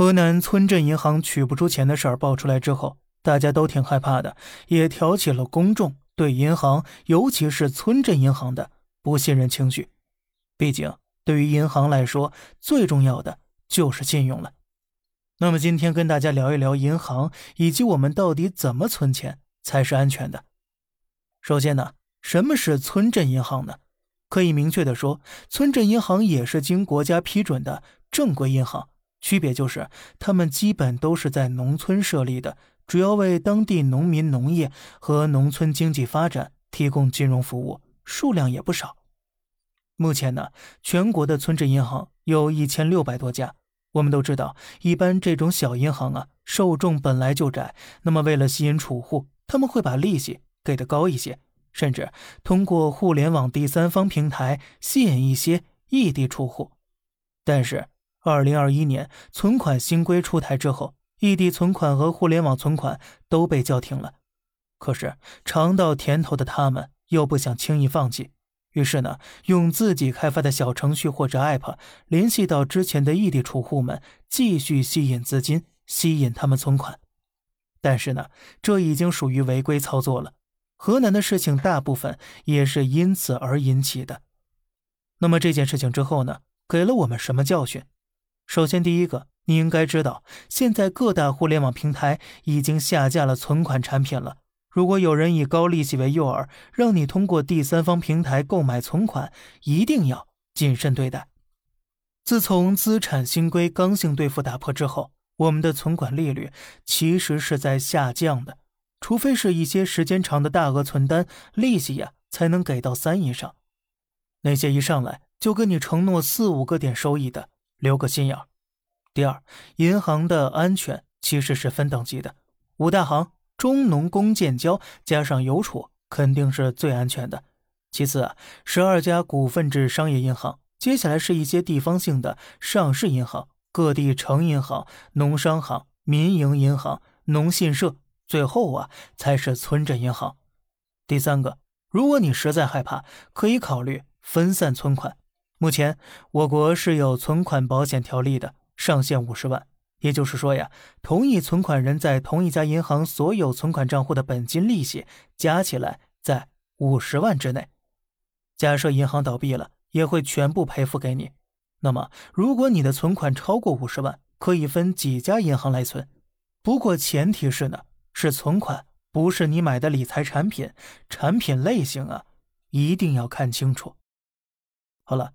河南村镇银行取不出钱的事儿爆出来之后，大家都挺害怕的，也挑起了公众对银行，尤其是村镇银行的不信任情绪。毕竟，对于银行来说，最重要的就是信用了。那么，今天跟大家聊一聊银行，以及我们到底怎么存钱才是安全的。首先呢，什么是村镇银行呢？可以明确的说，村镇银行也是经国家批准的正规银行，区别就是他们基本都是在农村设立的，主要为当地农民农业和农村经济发展提供金融服务，数量也不少。目前呢，全国的村镇银行有一千六百多家。我们都知道，一般这种小银行啊，受众本来就窄，那么为了吸引储户，他们会把利息给的高一些，甚至通过互联网第三方平台吸引一些异地储户。但是，二零二一年存款新规出台之后，异地存款和互联网存款都被叫停了。可是，尝到甜头的他们又不想轻易放弃。于是呢，用自己开发的小程序或者 App 联系到之前的异地储户们，继续吸引资金，吸引他们存款。但是呢，这已经属于违规操作了。河南的事情大部分也是因此而引起的。那么这件事情之后呢，给了我们什么教训？首先，第一个，你应该知道，现在各大互联网平台已经下架了存款产品了。如果有人以高利息为诱饵，让你通过第三方平台购买存款，一定要谨慎对待。自从资产新规刚性兑付打破之后，我们的存款利率其实是在下降的，除非是一些时间长的大额存单，利息呀才能给到三以上。那些一上来就跟你承诺四五个点收益的，留个心眼。第二，银行的安全其实是分等级的，五大行。中农工建交加上邮储肯定是最安全的，其次啊，十二家股份制商业银行，接下来是一些地方性的上市银行、各地城银行、农商行、民营银行、农信社，最后啊才是村镇银行。第三个，如果你实在害怕，可以考虑分散存款。目前我国是有存款保险条例的，上限五十万。也就是说呀，同一存款人在同一家银行所有存款账户的本金利息加起来在五十万之内。假设银行倒闭了，也会全部赔付给你。那么，如果你的存款超过五十万，可以分几家银行来存。不过前提是呢，是存款，不是你买的理财产品。产品类型啊，一定要看清楚。好了，